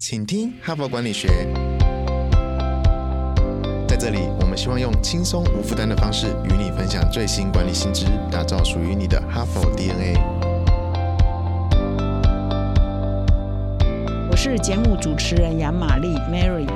请听哈佛管理学。在这里，我们希望用轻松无负担的方式与你分享最新管理新知，打造属于你的哈佛 DNA。我是节目主持人杨玛丽 Mary。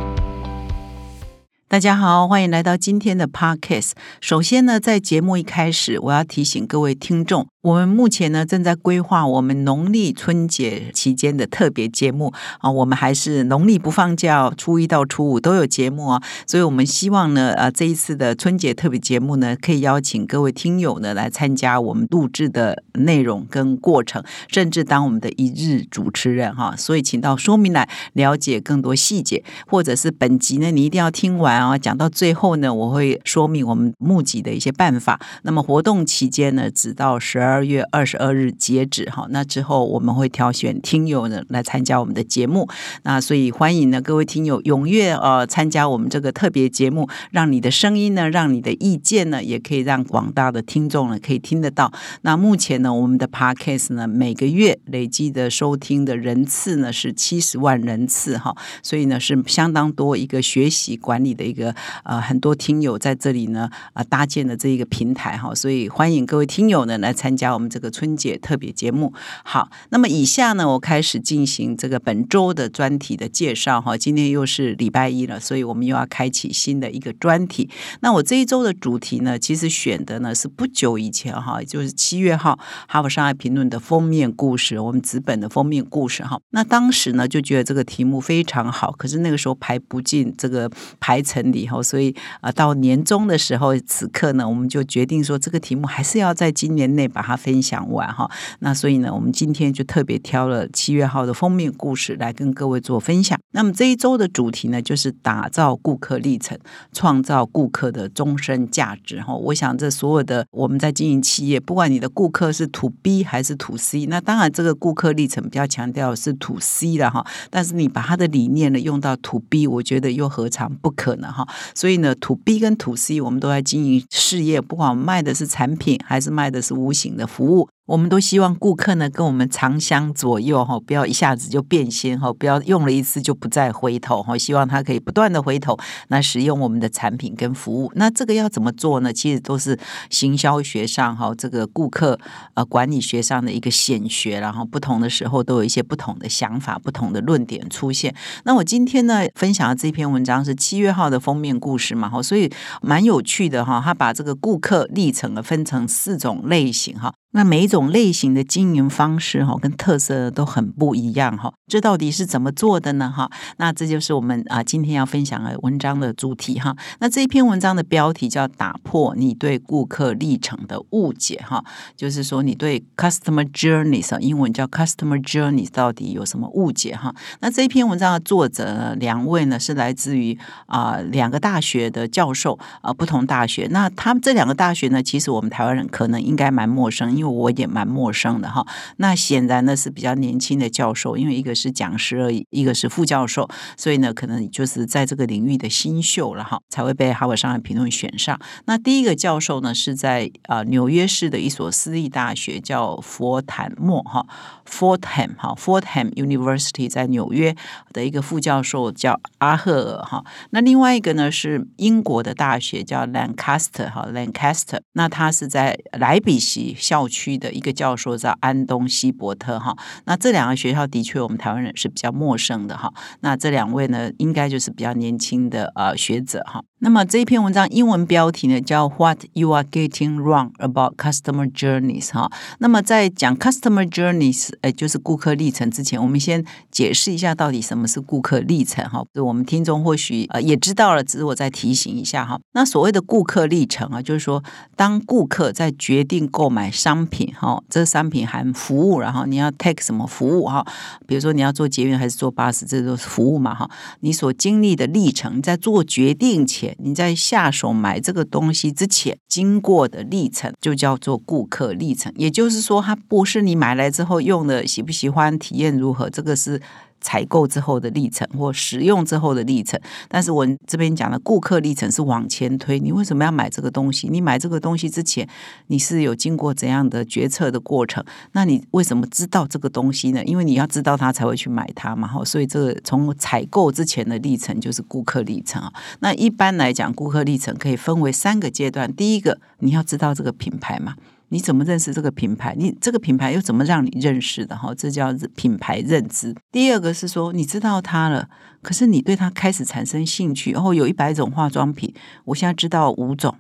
大家好，欢迎来到今天的 Podcast。首先呢，在节目一开始，我要提醒各位听众。我们目前呢正在规划我们农历春节期间的特别节目啊，我们还是农历不放假，初一到初五都有节目啊，所以我们希望呢，呃，这一次的春节特别节目呢，可以邀请各位听友呢来参加我们录制的内容跟过程，甚至当我们的一日主持人哈，所以请到说明来了解更多细节，或者是本集呢你一定要听完啊，讲到最后呢，我会说明我们募集的一些办法。那么活动期间呢，直到十二。二月二十二日截止哈，那之后我们会挑选听友呢来参加我们的节目，那所以欢迎呢各位听友踊跃呃参加我们这个特别节目，让你的声音呢，让你的意见呢，也可以让广大的听众呢可以听得到。那目前呢，我们的 podcast 呢每个月累积的收听的人次呢是七十万人次哈，所以呢是相当多一个学习管理的一个呃很多听友在这里呢啊搭建的这一个平台哈，所以欢迎各位听友呢来参加。加我们这个春节特别节目，好，那么以下呢，我开始进行这个本周的专题的介绍哈。今天又是礼拜一了，所以我们又要开启新的一个专题。那我这一周的主题呢，其实选的呢是不久以前哈，就是七月号《哈佛商业评论》的封面故事，我们纸本的封面故事哈。那当时呢就觉得这个题目非常好，可是那个时候排不进这个排程里哈，所以啊，到年终的时候，此刻呢，我们就决定说这个题目还是要在今年内把它。分享完哈，那所以呢，我们今天就特别挑了七月号的封面故事来跟各位做分享。那么这一周的主题呢，就是打造顾客历程，创造顾客的终身价值哈。我想这所有的我们在经营企业，不管你的顾客是 to B 还是 to C，那当然这个顾客历程比较强调是 to C 的哈。但是你把它的理念呢用到 to B，我觉得又何尝不可能哈。所以呢，to B 跟 to C，我们都在经营事业，不管卖的是产品还是卖的是无形的。服务。我们都希望顾客呢跟我们长相左右哈，不要一下子就变心哈，不要用了一次就不再回头哈。希望他可以不断的回头，那使用我们的产品跟服务。那这个要怎么做呢？其实都是行销学上哈，这个顾客呃管理学上的一个显学，然后不同的时候都有一些不同的想法、不同的论点出现。那我今天呢分享的这篇文章是七月号的封面故事嘛哈，所以蛮有趣的哈。他把这个顾客历程呢分成四种类型哈。那每一种类型的经营方式哈，跟特色都很不一样哈。这到底是怎么做的呢？哈，那这就是我们啊今天要分享的文章的主题哈。那这一篇文章的标题叫“打破你对顾客历程的误解”哈，就是说你对 customer journeys 英文叫 customer journeys 到底有什么误解哈？那这一篇文章的作者两位呢是来自于啊两个大学的教授啊，不同大学。那他们这两个大学呢，其实我们台湾人可能应该蛮陌生，因因为我也蛮陌生的哈，那显然呢是比较年轻的教授，因为一个是讲师而已，一个是副教授，所以呢可能就是在这个领域的新秀了哈，才会被哈佛商业评论选上。那第一个教授呢是在啊纽约市的一所私立大学，叫佛坦莫哈，Fordham 哈，Fordham University 在纽约的一个副教授叫阿赫尔哈。那另外一个呢是英国的大学叫 Lancaster 哈，Lancaster，那他是在莱比锡校区。区的一个教授叫安东希伯特哈，那这两个学校的确我们台湾人是比较陌生的哈。那这两位呢，应该就是比较年轻的呃学者哈。那么这一篇文章英文标题呢叫 What you are getting wrong about customer journeys 哈。那么在讲 customer journeys，呃，就是顾客历程之前，我们先解释一下到底什么是顾客历程哈。我们听众或许呃也知道了，只是我再提醒一下哈。那所谓的顾客历程啊，就是说当顾客在决定购买商品哈，这商品含服务，然后你要 take 什么服务哈？比如说你要做捷运还是坐巴士，这都是服务嘛哈。你所经历的历程，在做决定前，你在下手买这个东西之前，经过的历程就叫做顾客历程。也就是说，它不是你买来之后用的喜不喜欢、体验如何，这个是。采购之后的历程或使用之后的历程。但是我这边讲的顾客历程是往前推，你为什么要买这个东西？你买这个东西之前，你是有经过怎样的决策的过程？那你为什么知道这个东西呢？因为你要知道它才会去买它嘛。哈，所以这个从采购之前的历程就是顾客历程啊。那一般来讲，顾客历程可以分为三个阶段。第一个，你要知道这个品牌嘛。你怎么认识这个品牌？你这个品牌又怎么让你认识的？哈，这叫品牌认知。第二个是说，你知道它了，可是你对它开始产生兴趣。然后有一百种化妆品，我现在知道五种，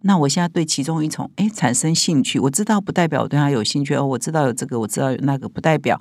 那我现在对其中一种哎产生兴趣。我知道不代表我对它有兴趣哦，我知道有这个，我知道有那个，不代表。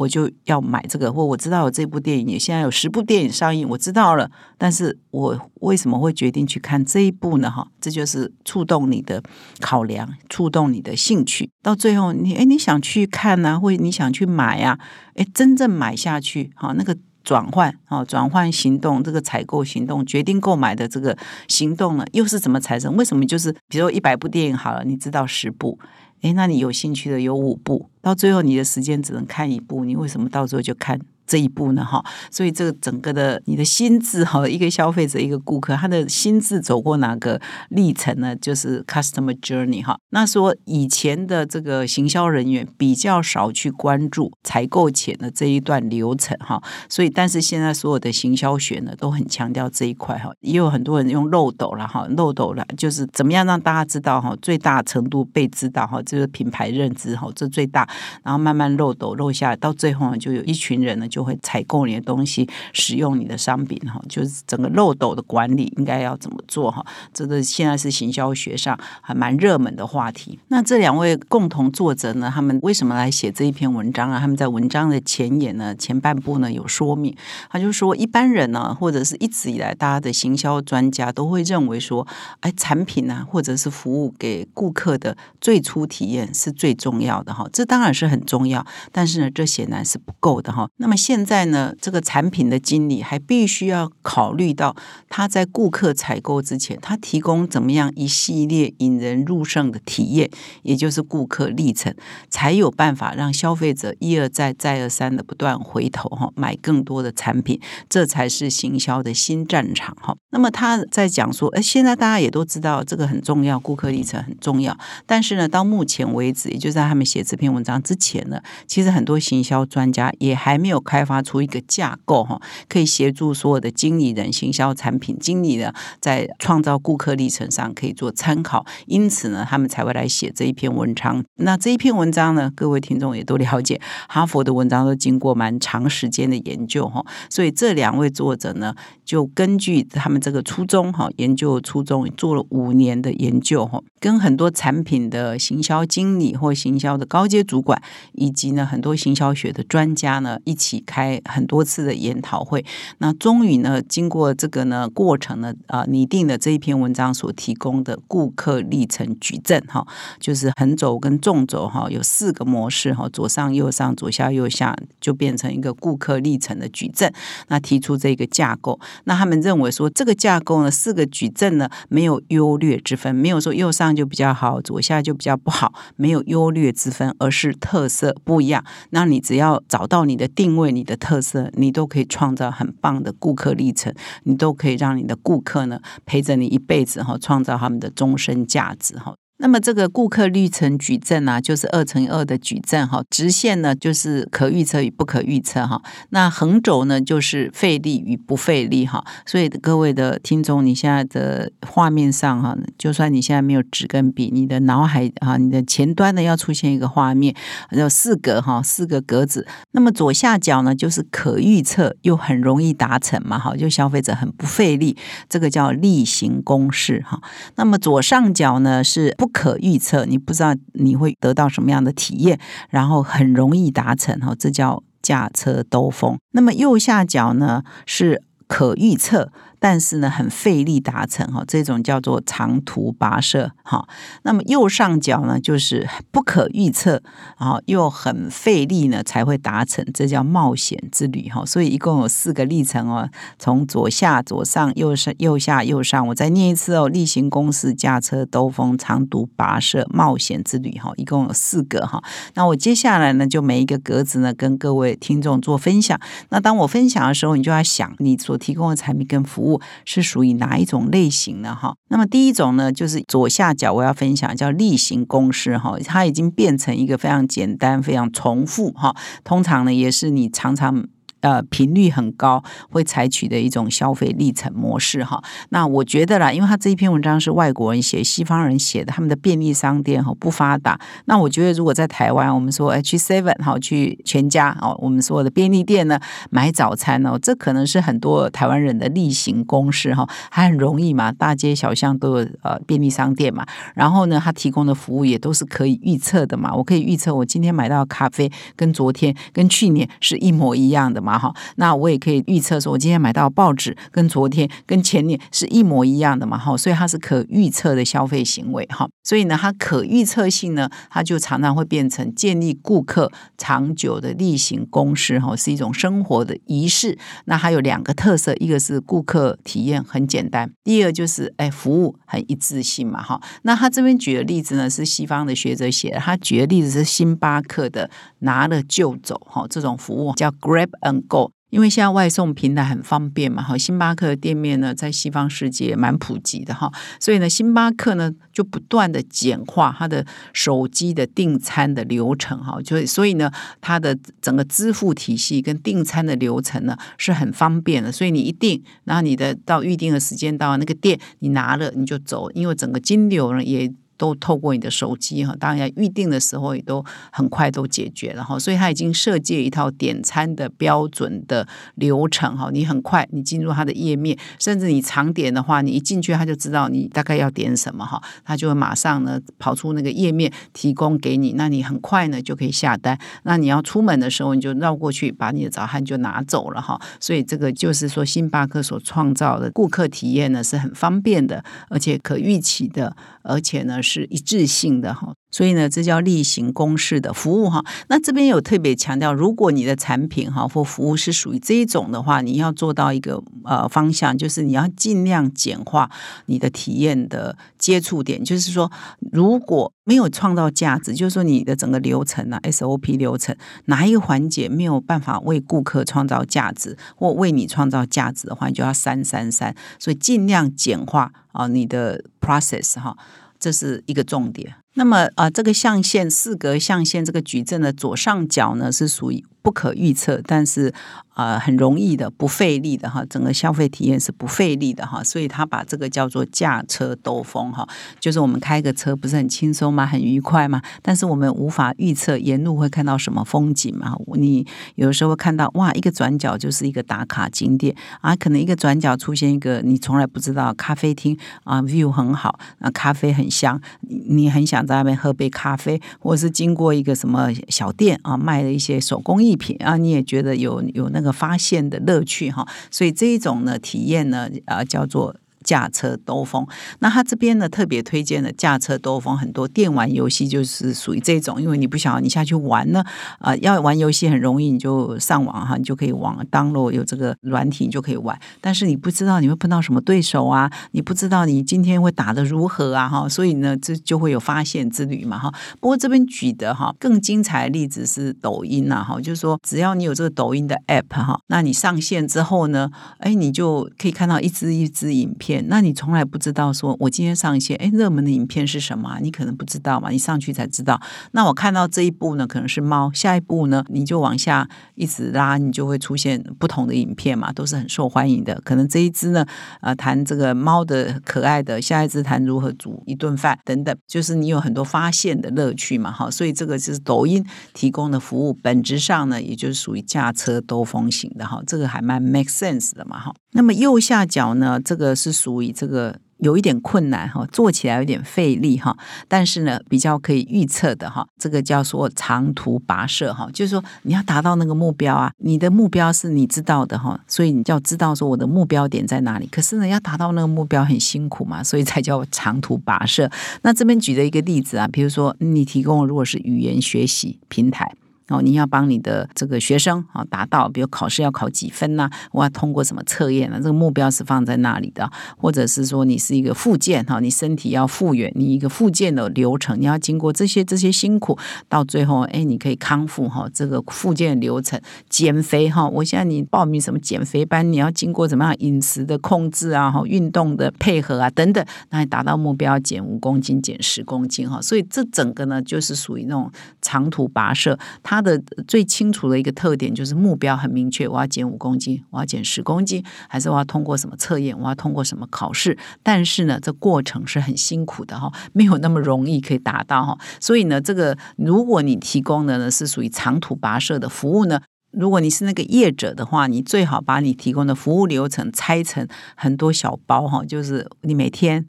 我就要买这个，或我知道有这部电影，也现在有十部电影上映，我知道了。但是我为什么会决定去看这一部呢？哈，这就是触动你的考量，触动你的兴趣。到最后，你哎，你想去看呢，或你想去买呀？哎，真正买下去，哈，那个转换，哈，转换行动，这个采购行动，决定购买的这个行动呢，又是怎么产生？为什么就是比如一百部电影好了，你知道十部？哎，那你有兴趣的有五部，到最后你的时间只能看一部，你为什么到最后就看？这一步呢，哈，所以这个整个的你的心智哈，一个消费者，一个顾客，他的心智走过哪个历程呢？就是 customer journey 哈。那说以前的这个行销人员比较少去关注采购前的这一段流程哈，所以但是现在所有的行销学呢都很强调这一块哈，也有很多人用漏斗了哈，漏斗了就是怎么样让大家知道哈，最大程度被知道哈，这个品牌认知哈，这最大，然后慢慢漏斗漏下来，到最后呢，就有一群人呢就。会采购你的东西，使用你的商品哈，就是整个漏斗的管理应该要怎么做哈？这个现在是行销学上还蛮热门的话题。那这两位共同作者呢，他们为什么来写这一篇文章啊？他们在文章的前言呢，前半部呢有说明，他就说一般人呢，或者是一直以来大家的行销专家都会认为说，哎，产品呢，或者是服务给顾客的最初体验是最重要的哈。这当当然是很重要，但是呢，这显然是不够的哈。那么现在呢，这个产品的经理还必须要考虑到他在顾客采购之前，他提供怎么样一系列引人入胜的体验，也就是顾客历程，才有办法让消费者一而再、再而三的不断回头哈，买更多的产品，这才是行销的新战场哈。那么他在讲说，哎，现在大家也都知道这个很重要，顾客历程很重要，但是呢，到目前为止，也就在他们写这篇文章之前呢，其实很多行销专家也还没有开。发出一个架构哈，可以协助所有的经理人、行销产品经理呢，在创造顾客历程上可以做参考。因此呢，他们才会来写这一篇文章。那这一篇文章呢，各位听众也都了解，哈佛的文章都经过蛮长时间的研究哈。所以这两位作者呢，就根据他们这个初衷哈，研究初衷做了五年的研究哈，跟很多产品的行销经理或行销的高阶主管，以及呢很多行销学的专家呢一起。开很多次的研讨会，那终于呢，经过这个呢过程呢，啊，拟定的这一篇文章所提供的顾客历程矩阵哈，就是横轴跟纵轴哈，有四个模式哈，左上右上左下右下，就变成一个顾客历程的矩阵。那提出这个架构，那他们认为说这个架构呢，四个矩阵呢没有优劣之分，没有说右上就比较好，左下就比较不好，没有优劣之分，而是特色不一样。那你只要找到你的定位。你的特色，你都可以创造很棒的顾客历程，你都可以让你的顾客呢陪着你一辈子哈，创造他们的终身价值哈。那么这个顾客历程矩阵啊，就是二乘以二的矩阵哈。直线呢就是可预测与不可预测哈。那横轴呢就是费力与不费力哈。所以各位的听众，你现在的画面上哈，就算你现在没有纸跟笔，你的脑海啊，你的前端呢要出现一个画面，有四格哈，四个格子。那么左下角呢就是可预测又很容易达成嘛哈，就消费者很不费力，这个叫例行公事哈。那么左上角呢是不可预测，你不知道你会得到什么样的体验，然后很容易达成哈，这叫驾车兜风。那么右下角呢是可预测。但是呢很费力达成哈，这种叫做长途跋涉哈。那么右上角呢就是不可预测，然后又很费力呢才会达成，这叫冒险之旅哈。所以一共有四个历程哦，从左下、左上、右上、右下、右上，我再念一次哦：例行公事、驾车兜风、长途跋涉、冒险之旅哈，一共有四个哈。那我接下来呢，就每一个格子呢，跟各位听众做分享。那当我分享的时候，你就要想，你所提供的产品跟服务是属于哪一种类型呢？哈，那么第一种呢，就是左下角我要分享叫例行公事哈，它已经变成一个非常简单、非常重复哈，通常呢也是你常常。呃，频率很高，会采取的一种消费历程模式哈。那我觉得啦，因为他这一篇文章是外国人写，西方人写的，他们的便利商店哈不发达。那我觉得，如果在台湾，我们说哎去 Seven 哈，去全家哦，我们所有的便利店呢买早餐哦，这可能是很多台湾人的例行公事哈，还很容易嘛，大街小巷都有呃便利商店嘛。然后呢，他提供的服务也都是可以预测的嘛，我可以预测我今天买到咖啡跟昨天跟去年是一模一样的嘛嘛。哈，那我也可以预测说，我今天买到报纸跟昨天、跟前年是一模一样的嘛？哈，所以它是可预测的消费行为哈。所以呢，它可预测性呢，它就常常会变成建立顾客长久的例行公事哈，是一种生活的仪式。那它有两个特色，一个是顾客体验很简单，第二就是哎服务很一致性嘛哈。那他这边举的例子呢，是西方的学者写的，他举的例子是星巴克的拿了就走哈这种服务叫 Grab and。够，因为现在外送平台很方便嘛，哈，星巴克的店面呢在西方世界蛮普及的哈，所以呢，星巴克呢就不断的简化它的手机的订餐的流程哈，就所以呢，它的整个支付体系跟订餐的流程呢是很方便的，所以你一订，然后你的到预定的时间到那个店，你拿了你就走，因为整个金流呢也。都透过你的手机哈，当然预定的时候也都很快都解决了哈，所以他已经设计一套点餐的标准的流程哈，你很快你进入他的页面，甚至你常点的话，你一进去他就知道你大概要点什么哈，他就会马上呢跑出那个页面提供给你，那你很快呢就可以下单。那你要出门的时候，你就绕过去把你的早餐就拿走了哈。所以这个就是说，星巴克所创造的顾客体验呢是很方便的，而且可预期的，而且呢。是一致性的哈。所以呢，这叫例行公事的服务哈。那这边有特别强调，如果你的产品哈或服务是属于这一种的话，你要做到一个呃方向，就是你要尽量简化你的体验的接触点。就是说，如果没有创造价值，就是说你的整个流程啊 SOP 流程哪一个环节没有办法为顾客创造价值或为你创造价值的话，你就要删删删。所以尽量简化啊你的 process 哈，这是一个重点。那么啊，这个象限四格象限这个矩阵的左上角呢，是属于不可预测，但是。呃，很容易的，不费力的哈，整个消费体验是不费力的哈，所以他把这个叫做驾车兜风哈，就是我们开个车不是很轻松吗？很愉快吗？但是我们无法预测沿路会看到什么风景嘛。你有的时候会看到哇，一个转角就是一个打卡景点啊，可能一个转角出现一个你从来不知道咖啡厅啊，view 很好啊，咖啡很香，你很想在那边喝杯咖啡，或是经过一个什么小店啊，卖的一些手工艺品啊，你也觉得有有那个。发现的乐趣哈，所以这一种呢体验呢，啊叫做。驾车兜风，那他这边呢特别推荐的驾车兜风，很多电玩游戏就是属于这种，因为你不晓得你下去玩呢，啊，要玩游戏很容易，你就上网哈，你就可以网 download 有这个软体，你就可以玩。但是你不知道你会碰到什么对手啊，你不知道你今天会打的如何啊，哈，所以呢，这就会有发现之旅嘛，哈。不过这边举的哈更精彩的例子是抖音呐，哈，就是说只要你有这个抖音的 app 哈，那你上线之后呢，哎，你就可以看到一支一支影片。那你从来不知道，说我今天上线，哎，热门的影片是什么？你可能不知道嘛，你上去才知道。那我看到这一部呢，可能是猫，下一步呢，你就往下一直拉，你就会出现不同的影片嘛，都是很受欢迎的。可能这一只呢，呃，谈这个猫的可爱的，下一只谈如何煮一顿饭等等，就是你有很多发现的乐趣嘛，哈。所以这个就是抖音提供的服务，本质上呢，也就是属于驾车兜风型的哈，这个还蛮 make sense 的嘛，哈。那么右下角呢，这个是属于这个有一点困难哈，做起来有点费力哈，但是呢，比较可以预测的哈，这个叫做长途跋涉哈，就是说你要达到那个目标啊，你的目标是你知道的哈，所以你就要知道说我的目标点在哪里。可是呢，要达到那个目标很辛苦嘛，所以才叫长途跋涉。那这边举的一个例子啊，比如说你提供如果是语言学习平台。哦，你要帮你的这个学生啊达到，比如考试要考几分呐？我要通过什么测验呢？这个目标是放在那里的，或者是说你是一个复健哈，你身体要复原，你一个复健的流程，你要经过这些这些辛苦，到最后哎，你可以康复哈。这个复健流程，减肥哈，我现在你报名什么减肥班，你要经过怎么样饮食的控制啊，哈，运动的配合啊等等，那你达到目标减五公斤、减十公斤哈。所以这整个呢，就是属于那种长途跋涉，它。它的最清楚的一个特点就是目标很明确，我要减五公斤，我要减十公斤，还是我要通过什么测验，我要通过什么考试？但是呢，这过程是很辛苦的哈，没有那么容易可以达到哈。所以呢，这个如果你提供的呢是属于长途跋涉的服务呢，如果你是那个业者的话，你最好把你提供的服务流程拆成很多小包哈，就是你每天。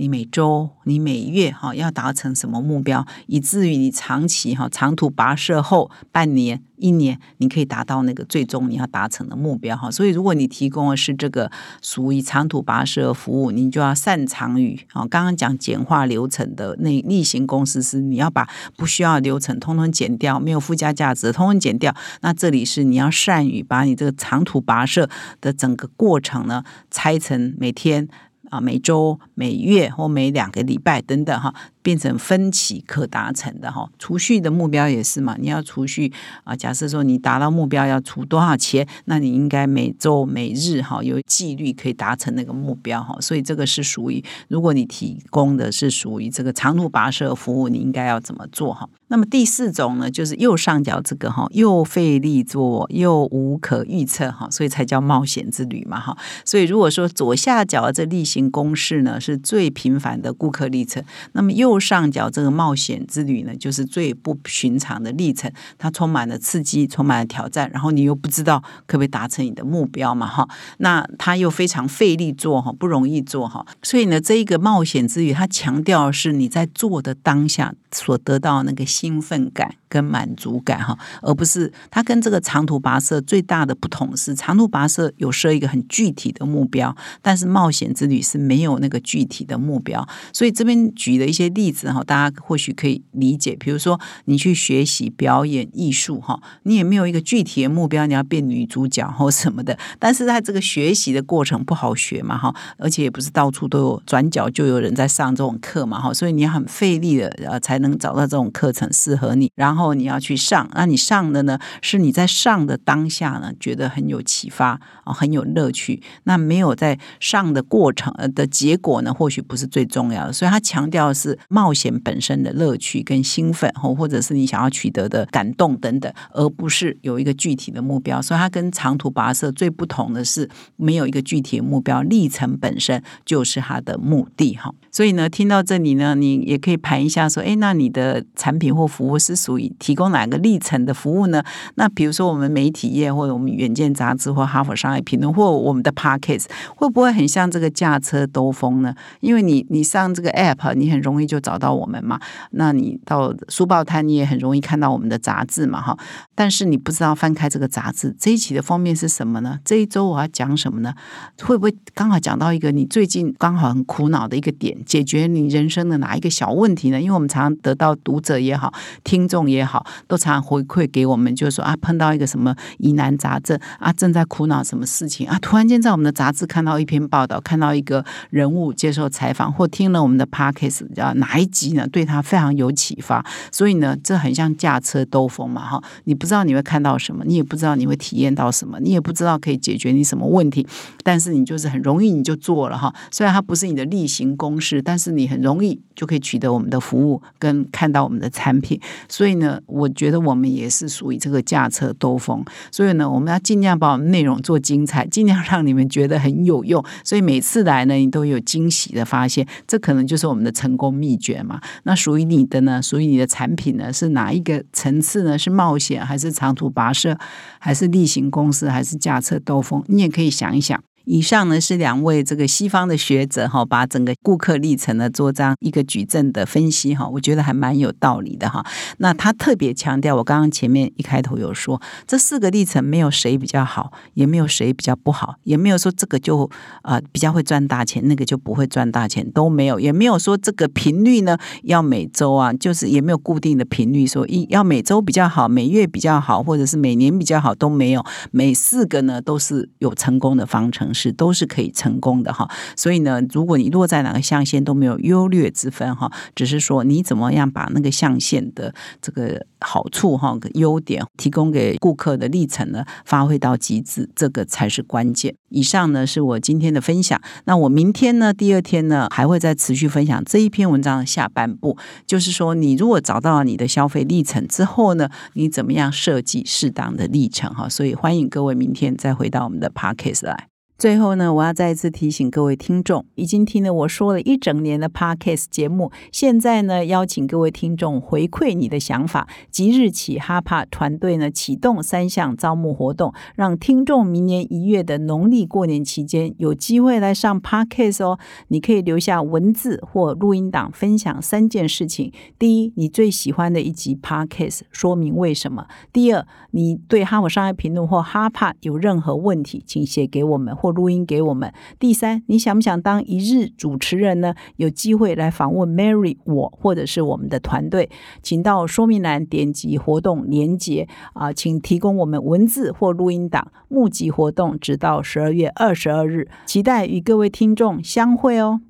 你每周、你每月哈要达成什么目标，以至于你长期哈长途跋涉后半年、一年，你可以达到那个最终你要达成的目标哈。所以，如果你提供的是这个属于长途跋涉服务，你就要擅长于啊，刚刚讲简化流程的那例行公司是你要把不需要流程通通减掉，没有附加价值通通减掉。那这里是你要善于把你这个长途跋涉的整个过程呢拆成每天。啊，每周、每月或每两个礼拜等等哈。变成分歧可达成的哈，储蓄的目标也是嘛，你要储蓄啊。假设说你达到目标要储多少钱，那你应该每周每日哈有纪律可以达成那个目标哈。所以这个是属于，如果你提供的是属于这个长途跋涉服务，你应该要怎么做哈？那么第四种呢，就是右上角这个哈，又费力做又无可预测哈，所以才叫冒险之旅嘛哈。所以如果说左下角这例行公式呢，是最频繁的顾客历程，那么右右上角这个冒险之旅呢，就是最不寻常的历程，它充满了刺激，充满了挑战，然后你又不知道可不可以达成你的目标嘛，哈，那它又非常费力做哈，不容易做哈，所以呢，这一个冒险之旅，它强调是你在做的当下所得到那个兴奋感。跟满足感哈，而不是它跟这个长途跋涉最大的不同是，长途跋涉有设一个很具体的目标，但是冒险之旅是没有那个具体的目标。所以这边举的一些例例子哈，大家或许可以理解。比如说你去学习表演艺术哈，你也没有一个具体的目标，你要变女主角或什么的。但是在这个学习的过程不好学嘛哈，而且也不是到处都有转角就有人在上这种课嘛哈，所以你很费力的呃才能找到这种课程适合你，然后。你要去上，那你上的呢？是你在上的当下呢，觉得很有启发啊，很有乐趣。那没有在上的过程呃的结果呢，或许不是最重要的。所以他强调的是冒险本身的乐趣跟兴奋，或或者是你想要取得的感动等等，而不是有一个具体的目标。所以它跟长途跋涉最不同的是，没有一个具体的目标，历程本身就是它的目的哈。所以呢，听到这里呢，你也可以盘一下说，哎，那你的产品或服务是属于提供哪个历程的服务呢？那比如说我们媒体业，或者我们远见杂志，或哈佛商业评论，或我们的 Parkes，会不会很像这个驾车兜风呢？因为你你上这个 App，你很容易就找到我们嘛。那你到书报摊，你也很容易看到我们的杂志嘛，哈。但是你不知道翻开这个杂志，这一期的封面是什么呢？这一周我要讲什么呢？会不会刚好讲到一个你最近刚好很苦恼的一个点？解决你人生的哪一个小问题呢？因为我们常常得到读者也好，听众也好，都常常回馈给我们，就是说啊，碰到一个什么疑难杂症啊，正在苦恼什么事情啊，突然间在我们的杂志看到一篇报道，看到一个人物接受采访，或听了我们的 podcast 啊哪一集呢，对他非常有启发。所以呢，这很像驾车兜风嘛，哈，你不知道你会看到什么，你也不知道你会体验到什么，你也不知道可以解决你什么问题，但是你就是很容易你就做了哈。虽然它不是你的例行公事。但是你很容易就可以取得我们的服务跟看到我们的产品，所以呢，我觉得我们也是属于这个驾车兜风。所以呢，我们要尽量把我们内容做精彩，尽量让你们觉得很有用。所以每次来呢，你都有惊喜的发现，这可能就是我们的成功秘觉嘛。那属于你的呢？属于你的产品呢？是哪一个层次呢？是冒险还是长途跋涉，还是例行公司，还是驾车兜风？你也可以想一想。以上呢是两位这个西方的学者哈，把整个顾客历程呢做这样一个矩阵的分析哈，我觉得还蛮有道理的哈。那他特别强调，我刚刚前面一开头有说，这四个历程没有谁比较好，也没有谁比较不好，也没有说这个就啊比较会赚大钱，那个就不会赚大钱，都没有，也没有说这个频率呢要每周啊，就是也没有固定的频率，说一要每周比较好，每月比较好，或者是每年比较好都没有，每四个呢都是有成功的方程式，是都是可以成功的哈。所以呢，如果你落在哪个象限都没有优劣之分哈，只是说你怎么样把那个象限的这个好处哈、优点提供给顾客的历程呢，发挥到极致，这个才是关键。以上呢是我今天的分享。那我明天呢，第二天呢，还会再持续分享这一篇文章的下半部，就是说，你如果找到了你的消费历程之后呢，你怎么样设计适当的历程哈？所以欢迎各位明天再回到我们的 podcast 来。最后呢，我要再一次提醒各位听众，已经听了我说了一整年的 Podcast 节目，现在呢，邀请各位听众回馈你的想法。即日起，哈帕团队呢启动三项招募活动，让听众明年一月的农历过年期间有机会来上 Podcast 哦。你可以留下文字或录音档，分享三件事情：第一，你最喜欢的一集 Podcast，说明为什么；第二，你对哈佛商业评论或哈帕有任何问题，请写给我们或录音给我们。第三，你想不想当一日主持人呢？有机会来访问 Mary 我或者是我们的团队，请到说明栏点击活动连接啊，请提供我们文字或录音档。募集活动直到十二月二十二日，期待与各位听众相会哦。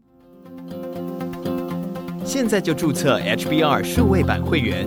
现在就注册 HBR 数位版会员，